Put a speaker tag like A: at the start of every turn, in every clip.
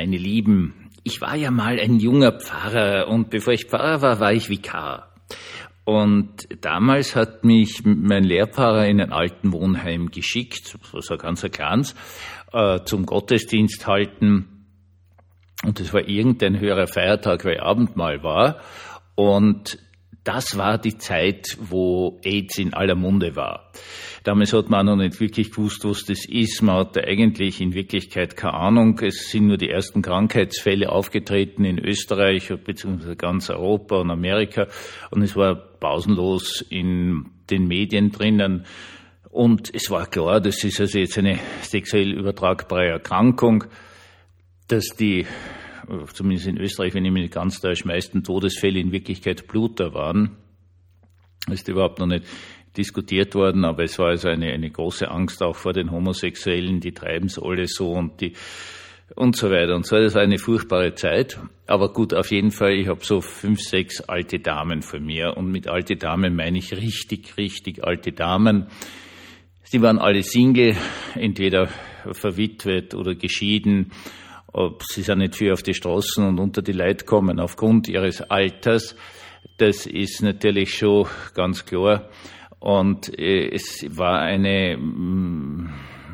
A: meine Lieben, ich war ja mal ein junger Pfarrer und bevor ich Pfarrer war, war ich Vikar. Und damals hat mich mein Lehrpfarrer in ein alten Wohnheim geschickt, so ein ganz kleines, äh, zum Gottesdienst halten. Und es war irgendein höherer Feiertag, weil Abendmahl war. Und das war die Zeit, wo AIDS in aller Munde war. Damals hat man noch nicht wirklich gewusst, was das ist. Man hatte eigentlich in Wirklichkeit keine Ahnung. Es sind nur die ersten Krankheitsfälle aufgetreten in Österreich bzw. ganz Europa und Amerika. Und es war pausenlos in den Medien drinnen. Und es war klar, das ist also jetzt eine sexuell übertragbare Erkrankung, dass die zumindest in Österreich, wenn ich mich ganz täusche, meisten Todesfälle in Wirklichkeit Bluter waren. Ist überhaupt noch nicht diskutiert worden, aber es war also eine, eine große Angst auch vor den Homosexuellen, die treiben es alle so und die und so weiter und so. Das war eine furchtbare Zeit. Aber gut, auf jeden Fall, ich habe so fünf, sechs alte Damen vor mir. Und mit alte Damen meine ich richtig, richtig alte Damen. Sie waren alle Single, entweder verwitwet oder geschieden sie sind nicht viel auf die Straßen und unter die Leute kommen aufgrund ihres Alters. Das ist natürlich schon ganz klar. Und äh, es war eine, mm,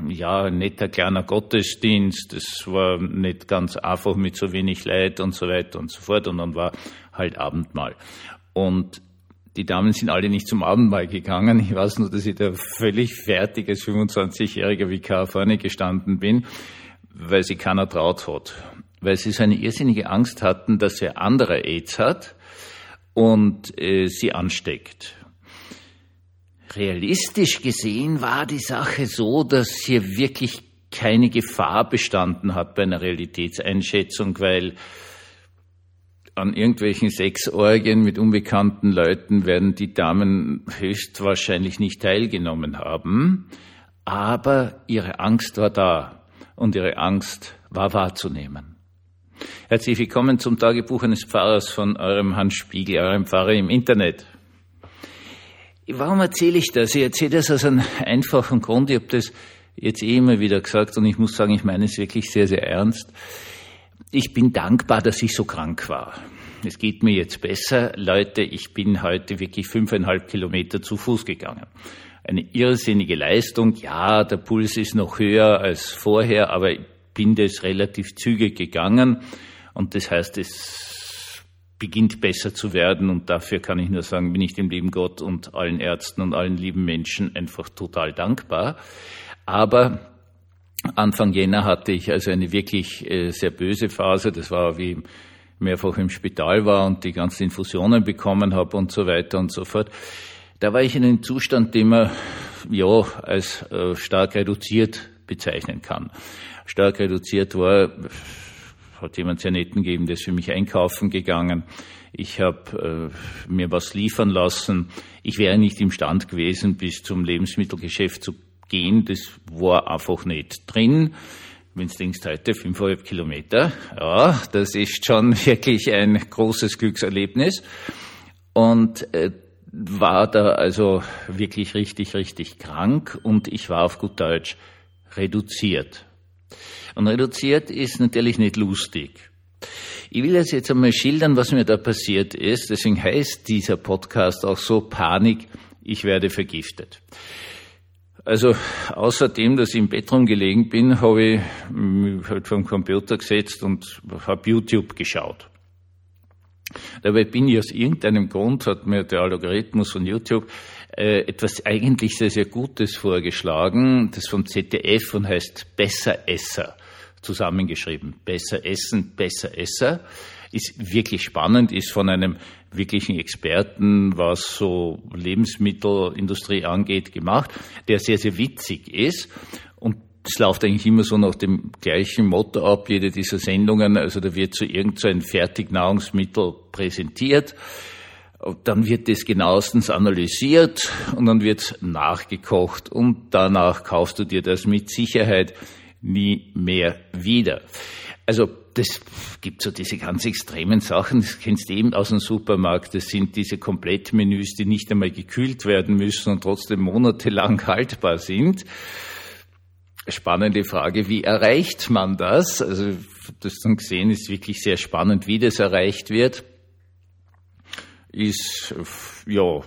A: ja, netter kleiner Gottesdienst. Es war nicht ganz einfach mit so wenig Leid und so weiter und so fort. Und dann war halt Abendmahl. Und die Damen sind alle nicht zum Abendmahl gegangen. Ich weiß nur, dass ich da völlig fertig als 25-jähriger Vikar vorne gestanden bin weil sie keiner traut hat. Weil sie so eine irrsinnige Angst hatten, dass er andere AIDS hat und äh, sie ansteckt. Realistisch gesehen war die Sache so, dass hier wirklich keine Gefahr bestanden hat bei einer Realitätseinschätzung, weil an irgendwelchen Sexorgien mit unbekannten Leuten werden die Damen höchstwahrscheinlich nicht teilgenommen haben, aber ihre Angst war da und ihre Angst war wahrzunehmen. Herzlich willkommen zum Tagebuch eines Pfarrers von eurem Hans Spiegel, eurem Pfarrer im Internet. Warum erzähle ich das? Ich erzähle das aus einem einfachen Grund. Ich habe das jetzt eh immer wieder gesagt und ich muss sagen, ich meine es wirklich sehr, sehr ernst. Ich bin dankbar, dass ich so krank war. Es geht mir jetzt besser. Leute, ich bin heute wirklich fünfeinhalb Kilometer zu Fuß gegangen eine irrsinnige Leistung. Ja, der Puls ist noch höher als vorher, aber ich bin das relativ zügig gegangen. Und das heißt, es beginnt besser zu werden. Und dafür kann ich nur sagen, bin ich dem lieben Gott und allen Ärzten und allen lieben Menschen einfach total dankbar. Aber Anfang Jänner hatte ich also eine wirklich äh, sehr böse Phase. Das war wie mehrfach im Spital war und die ganzen Infusionen bekommen habe und so weiter und so fort. Da war ich in einem Zustand, den man ja als äh, stark reduziert bezeichnen kann. Stark reduziert war, hat jemand sehr netten gegeben, der ist für mich einkaufen gegangen. Ich habe äh, mir was liefern lassen. Ich wäre nicht imstand gewesen, bis zum Lebensmittelgeschäft zu gehen. Das war einfach nicht drin. Wenn du denkst, heute fünfeinhalb Kilometer, ja, das ist schon wirklich ein großes Glückserlebnis. Und äh, war da also wirklich richtig, richtig krank und ich war auf gut Deutsch reduziert. Und reduziert ist natürlich nicht lustig. Ich will jetzt jetzt einmal schildern, was mir da passiert ist. Deswegen heißt dieser Podcast auch so Panik, ich werde vergiftet. Also außerdem, dass ich im Bett rumgelegen bin, habe ich mich halt vom Computer gesetzt und habe YouTube geschaut. Dabei bin ich aus irgendeinem Grund, hat mir der Algorithmus von YouTube äh, etwas eigentlich sehr, sehr Gutes vorgeschlagen, das vom ZDF und heißt Besser Esser zusammengeschrieben. Besser Essen, Besser Esser. Ist wirklich spannend, ist von einem wirklichen Experten, was so Lebensmittelindustrie angeht, gemacht, der sehr, sehr witzig ist. Und es läuft eigentlich immer so nach dem gleichen Motto ab, jede dieser Sendungen. Also da wird so irgend so Fertignahrungsmittel präsentiert. Dann wird das genauestens analysiert und dann wird nachgekocht und danach kaufst du dir das mit Sicherheit nie mehr wieder. Also das gibt so diese ganz extremen Sachen, das kennst du eben aus dem Supermarkt, das sind diese Komplettmenüs, die nicht einmal gekühlt werden müssen und trotzdem monatelang haltbar sind spannende Frage, wie erreicht man das? Also das dann gesehen, ist wirklich sehr spannend, wie das erreicht wird. Ist, ja,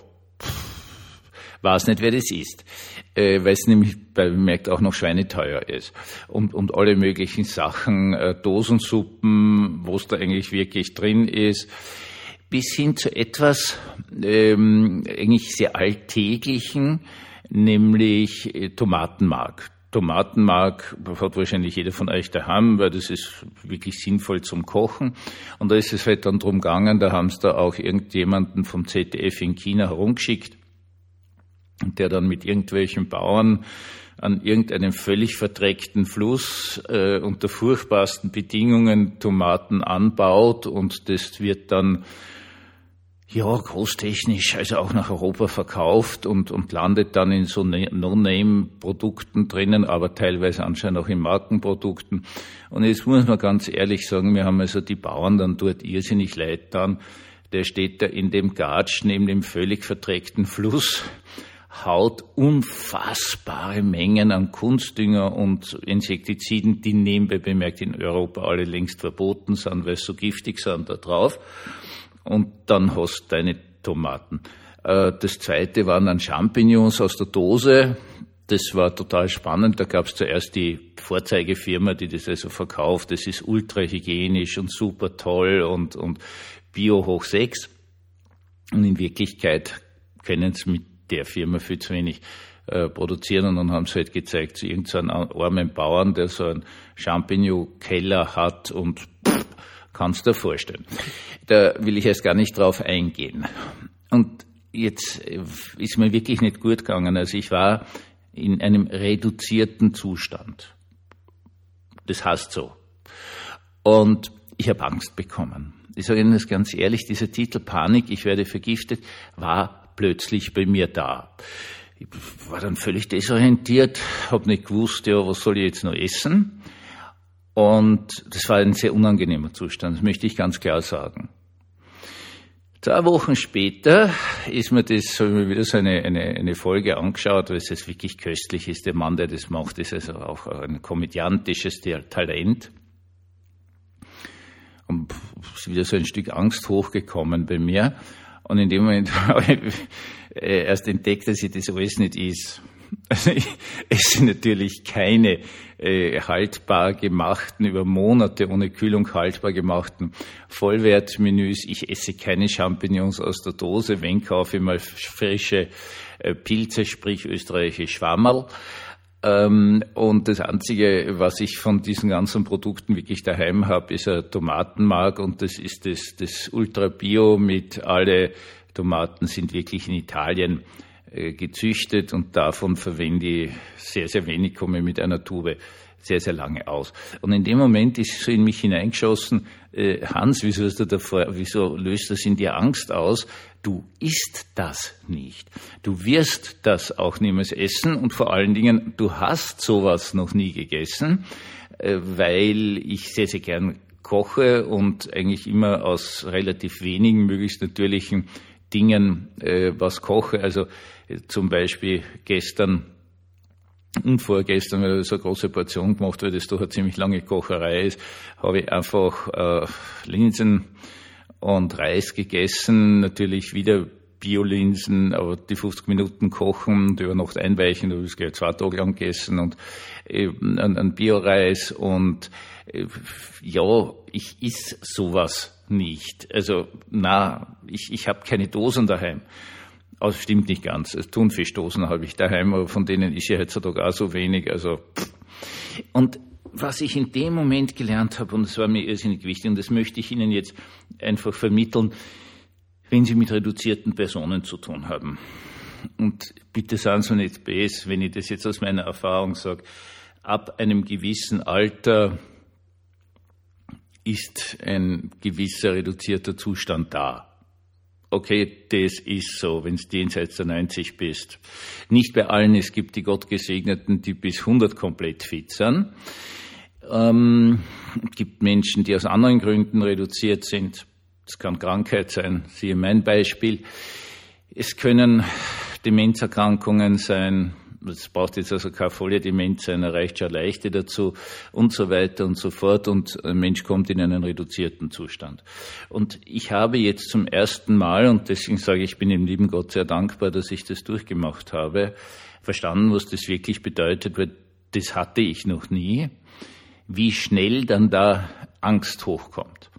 A: weiß nicht, wer das ist, äh, weil es nämlich bei bemerkt auch noch schweineteuer ist. Und, und alle möglichen Sachen, äh, Dosensuppen, wo es da eigentlich wirklich drin ist, bis hin zu etwas ähm, eigentlich sehr alltäglichen, nämlich äh, Tomatenmark. Tomatenmark hat wahrscheinlich jeder von euch daheim, weil das ist wirklich sinnvoll zum Kochen. Und da ist es halt dann drum gegangen, da haben sie da auch irgendjemanden vom ZDF in China herumgeschickt, der dann mit irgendwelchen Bauern an irgendeinem völlig verdreckten Fluss äh, unter furchtbarsten Bedingungen Tomaten anbaut und das wird dann ja, großtechnisch, also auch nach Europa verkauft und, und landet dann in so ne-, No-Name-Produkten drinnen, aber teilweise anscheinend auch in Markenprodukten. Und jetzt muss man ganz ehrlich sagen, wir haben also die Bauern dann dort irrsinnig leid dann. Der steht da in dem Gatsch neben dem völlig verdreckten Fluss, haut unfassbare Mengen an Kunstdünger und Insektiziden, die nebenbei bemerkt in Europa alle längst verboten sind, weil sie so giftig sind, da drauf und dann hast du deine Tomaten. Äh, das zweite waren dann Champignons aus der Dose. Das war total spannend. Da gab es zuerst die Vorzeigefirma, die das also verkauft. Das ist ultra hygienisch und super toll und, und Bio hoch sechs. Und in Wirklichkeit können sie mit der Firma viel zu wenig äh, produzieren und dann haben sie halt gezeigt zu irgendeinem armen Bauern, der so einen Champignon-Keller hat und pff, Kannst du dir vorstellen. Da will ich erst gar nicht drauf eingehen. Und jetzt ist mir wirklich nicht gut gegangen. Also ich war in einem reduzierten Zustand. Das heißt so. Und ich habe Angst bekommen. Ich sage Ihnen das ganz ehrlich, dieser Titel Panik, ich werde vergiftet, war plötzlich bei mir da. Ich war dann völlig desorientiert, habe nicht gewusst, ja, was soll ich jetzt noch essen? Und das war ein sehr unangenehmer Zustand, das möchte ich ganz klar sagen. Zwei Wochen später ist mir das, habe ich mir wieder so eine, eine, eine Folge angeschaut, weil es wirklich köstlich ist. Der Mann, der das macht, ist also auch ein komödiantisches Talent. Und ist wieder so ein Stück Angst hochgekommen bei mir. Und in dem Moment habe ich erst entdeckt, dass ich das alles nicht ist. Also ich esse natürlich keine äh, haltbar gemachten, über Monate ohne Kühlung haltbar gemachten Vollwertmenüs. Ich esse keine Champignons aus der Dose, wenn kaufe ich mal frische äh, Pilze, sprich österreichische Schwammerl. Ähm, und das Einzige, was ich von diesen ganzen Produkten wirklich daheim habe, ist ein Tomatenmark und das ist das, das Ultra Bio mit alle Tomaten sind wirklich in Italien gezüchtet und davon verwende ich sehr, sehr wenig, komme mit einer Tube sehr, sehr lange aus. Und in dem Moment ist so in mich hineingeschossen, äh, Hans, wieso, hast du davor, wieso löst das in dir Angst aus? Du isst das nicht. Du wirst das auch niemals essen und vor allen Dingen, du hast sowas noch nie gegessen, äh, weil ich sehr, sehr gern koche und eigentlich immer aus relativ wenigen, möglichst natürlichen Dingen äh, was koche. Also äh, zum Beispiel gestern und vorgestern, weil so eine große Portion gemacht weil das doch eine ziemlich lange Kocherei ist, habe ich einfach äh, Linsen und Reis gegessen. Natürlich wieder Biolinsen, aber die 50 Minuten kochen und über Nacht einweichen, habe ich gleich zwei Tage lang gegessen und äh, ein, ein Bioreis und äh, ja, ich iss sowas nicht. Also na, ich, ich habe keine Dosen daheim. Also stimmt nicht ganz. Thunfischdosen habe ich daheim, aber von denen ist ja heutzutage auch so wenig. Also und was ich in dem Moment gelernt habe, und das war mir irrsinnig wichtig, und das möchte ich Ihnen jetzt einfach vermitteln, wenn Sie mit reduzierten Personen zu tun haben. Und bitte sagen Sie nicht bes, wenn ich das jetzt aus meiner Erfahrung sage, ab einem gewissen Alter ist ein gewisser reduzierter Zustand da. Okay, das ist so, wenn du jenseits der 90 bist. Nicht bei allen, es gibt die Gottgesegneten, die bis 100 komplett fit sind. Ähm, es gibt Menschen, die aus anderen Gründen reduziert sind. Es kann Krankheit sein, siehe mein Beispiel. Es können Demenzerkrankungen sein, Es braucht jetzt also keine Volldemenz sein, er reicht schon leichte dazu und so weiter und so fort und ein Mensch kommt in einen reduzierten Zustand. Und ich habe jetzt zum ersten Mal, und deswegen sage ich, ich bin dem lieben Gott sehr dankbar, dass ich das durchgemacht habe, verstanden, was das wirklich bedeutet, weil das hatte ich noch nie, wie schnell dann da Angst hochkommt.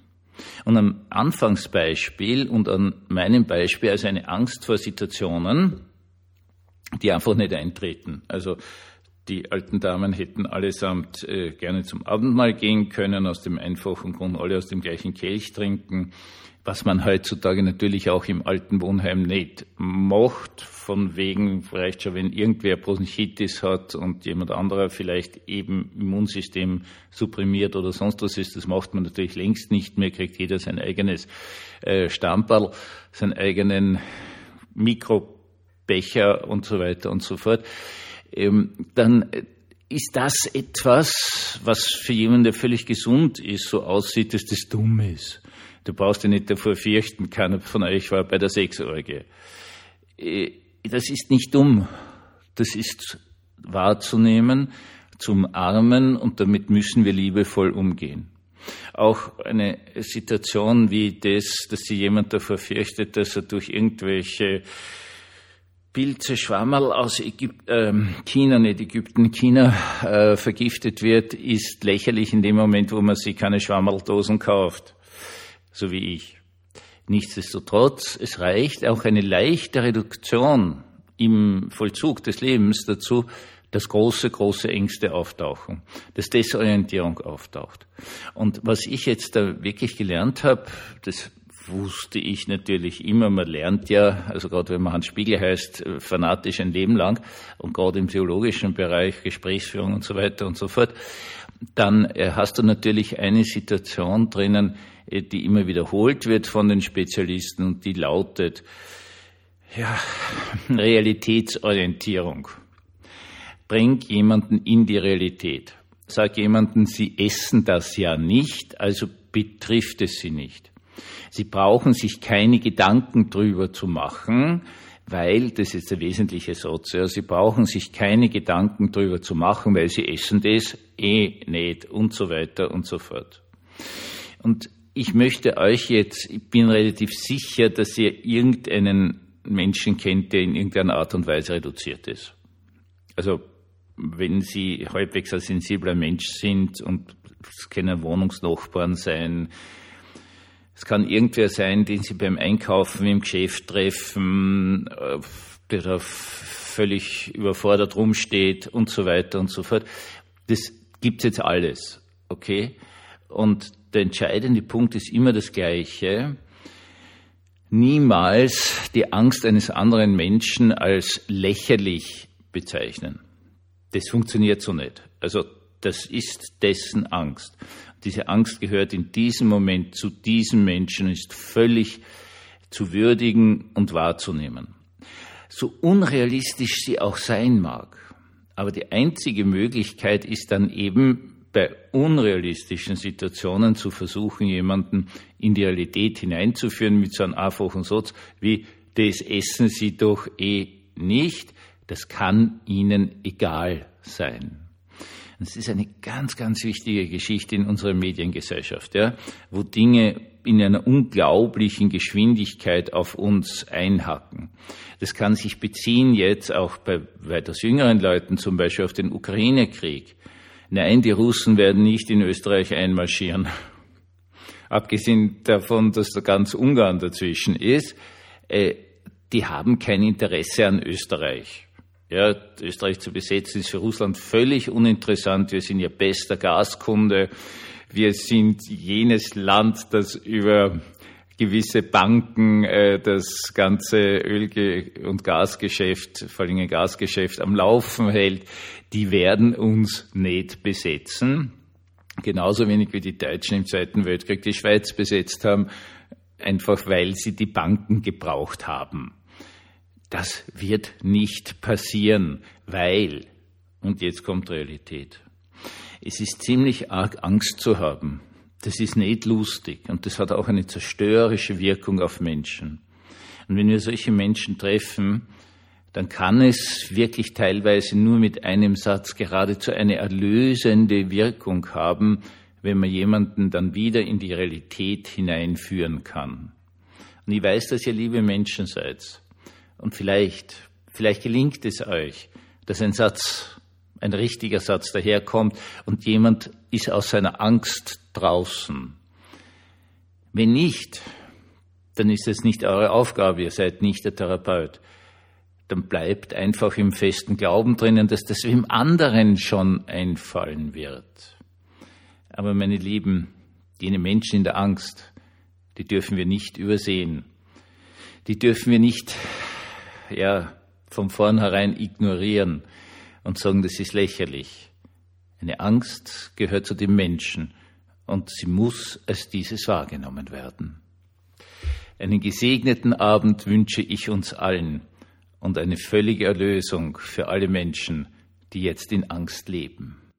A: Und am Anfangsbeispiel und an meinem Beispiel, also eine Angst vor Situationen, die einfach nicht eintreten. Also die alten Damen hätten allesamt äh, gerne zum Abendmahl gehen können, aus dem einfachen Grund, alle aus dem gleichen Kelch trinken was man heutzutage natürlich auch im alten Wohnheim nicht macht, von wegen vielleicht schon, wenn irgendwer Bronchitis hat und jemand anderer vielleicht eben Immunsystem supprimiert oder sonst was ist, das macht man natürlich längst nicht mehr, kriegt jeder sein eigenes äh, Stamperl, seinen eigenen Mikrobecher und so weiter und so fort. Ähm, dann ist das etwas, was für jemanden, der völlig gesund ist, so aussieht, dass das dumm ist. Du brauchst dich nicht davor fürchten, keiner von euch war bei der Sechsorgie. Äh, das ist nicht dumm. Das ist wahrzunehmen, zum Armen und damit müssen wir liebevoll umgehen. Auch eine Situation wie das, dass sich jemand davor fürchtet, dass er durch irgendwelche Pilze, Schwammerl aus Ägypt, äh, China, nicht Ägypten, China äh, vergiftet wird, ist lächerlich in dem Moment, wo man sich keine Schwammerldosen kauft so wie ich. Nichtsdestotrotz, es reicht auch eine leichte Reduktion im Vollzug des Lebens dazu, dass große, große Ängste auftauchen, dass Desorientierung auftaucht. Und was ich jetzt da wirklich gelernt habe, das wusste ich natürlich immer, man lernt ja, also gerade wenn man Hans Spiegel heißt, fanatisch ein Leben lang und gerade im theologischen Bereich, Gesprächsführung und so weiter und so fort, dann äh, hast du natürlich eine Situation drinnen, äh, die immer wiederholt wird von den Spezialisten und die lautet, ja, Realitätsorientierung. Bring jemanden in die Realität. Sag jemanden, Sie essen das ja nicht, also betrifft es Sie nicht. Sie brauchen sich keine Gedanken drüber zu machen, weil, das ist der wesentliche Satz, ja, Sie brauchen sich keine Gedanken drüber zu machen, weil Sie essen das eh nicht und so weiter und so fort. Und ich möchte euch jetzt, ich bin relativ sicher, dass ihr irgendeinen Menschen kennt, der in irgendeiner Art und Weise reduziert ist. Also wenn Sie halbwegs ein sensibler Mensch sind und es können Wohnungsnachbarn sein, es kann irgendwer sein, den Sie beim Einkaufen im Geschäft treffen, äh, der da völlig überfordert rumsteht und so weiter und so fort. Das gibt's jetzt alles, okay? Und der entscheidende Punkt ist immer das Gleiche. Niemals die Angst eines anderen Menschen als lächerlich bezeichnen. Das funktioniert so nicht. Also das ist dessen Angst. Diese Angst gehört in diesem Moment zu diesem Menschen, ist völlig zu würdigen und wahrzunehmen. So unrealistisch sie auch sein mag. Aber die einzige Möglichkeit ist dann eben bei unrealistischen Situationen zu versuchen, jemanden in die Realität hineinzuführen mit so einem einfachen Satz wie, das essen Sie doch eh nicht, das kann Ihnen egal sein. Das ist eine ganz, ganz wichtige Geschichte in unserer Mediengesellschaft, ja, wo Dinge in einer unglaublichen Geschwindigkeit auf uns einhacken. Das kann sich beziehen jetzt auch bei weiters jüngeren Leuten, zum Beispiel auf den Ukraine-Krieg. Nein, die Russen werden nicht in Österreich einmarschieren. Abgesehen davon, dass da ganz Ungarn dazwischen ist, äh, die haben kein Interesse an Österreich. Ja, Österreich zu besetzen ist für Russland völlig uninteressant. Wir sind ja bester Gaskunde. Wir sind jenes Land, das über gewisse Banken äh, das ganze Öl- und Gasgeschäft, vor allem Gasgeschäft am Laufen hält, die werden uns nicht besetzen. Genauso wenig wie die Deutschen im Zweiten Weltkrieg die Schweiz besetzt haben, einfach weil sie die Banken gebraucht haben. Das wird nicht passieren, weil, und jetzt kommt Realität, es ist ziemlich arg Angst zu haben das ist nicht lustig und das hat auch eine zerstörerische Wirkung auf Menschen. Und wenn wir solche Menschen treffen, dann kann es wirklich teilweise nur mit einem Satz geradezu eine erlösende Wirkung haben, wenn man jemanden dann wieder in die Realität hineinführen kann. Und ich weiß, dass ihr liebe Menschen seid. Und vielleicht, vielleicht gelingt es euch, dass ein Satz, ein richtiger Satz daherkommt und jemand ist aus seiner Angst draußen. Wenn nicht, dann ist es nicht eure Aufgabe, ihr seid nicht der Therapeut. Dann bleibt einfach im festen Glauben drinnen, dass das dem anderen schon einfallen wird. Aber meine Lieben, jene Menschen in der Angst, die dürfen wir nicht übersehen. Die dürfen wir nicht, ja, von vornherein ignorieren und sagen, das ist lächerlich. Eine Angst gehört zu dem Menschen und sie muss als dieses wahrgenommen werden. Einen gesegneten Abend wünsche ich uns allen und eine völlige Erlösung für alle Menschen, die jetzt in Angst leben.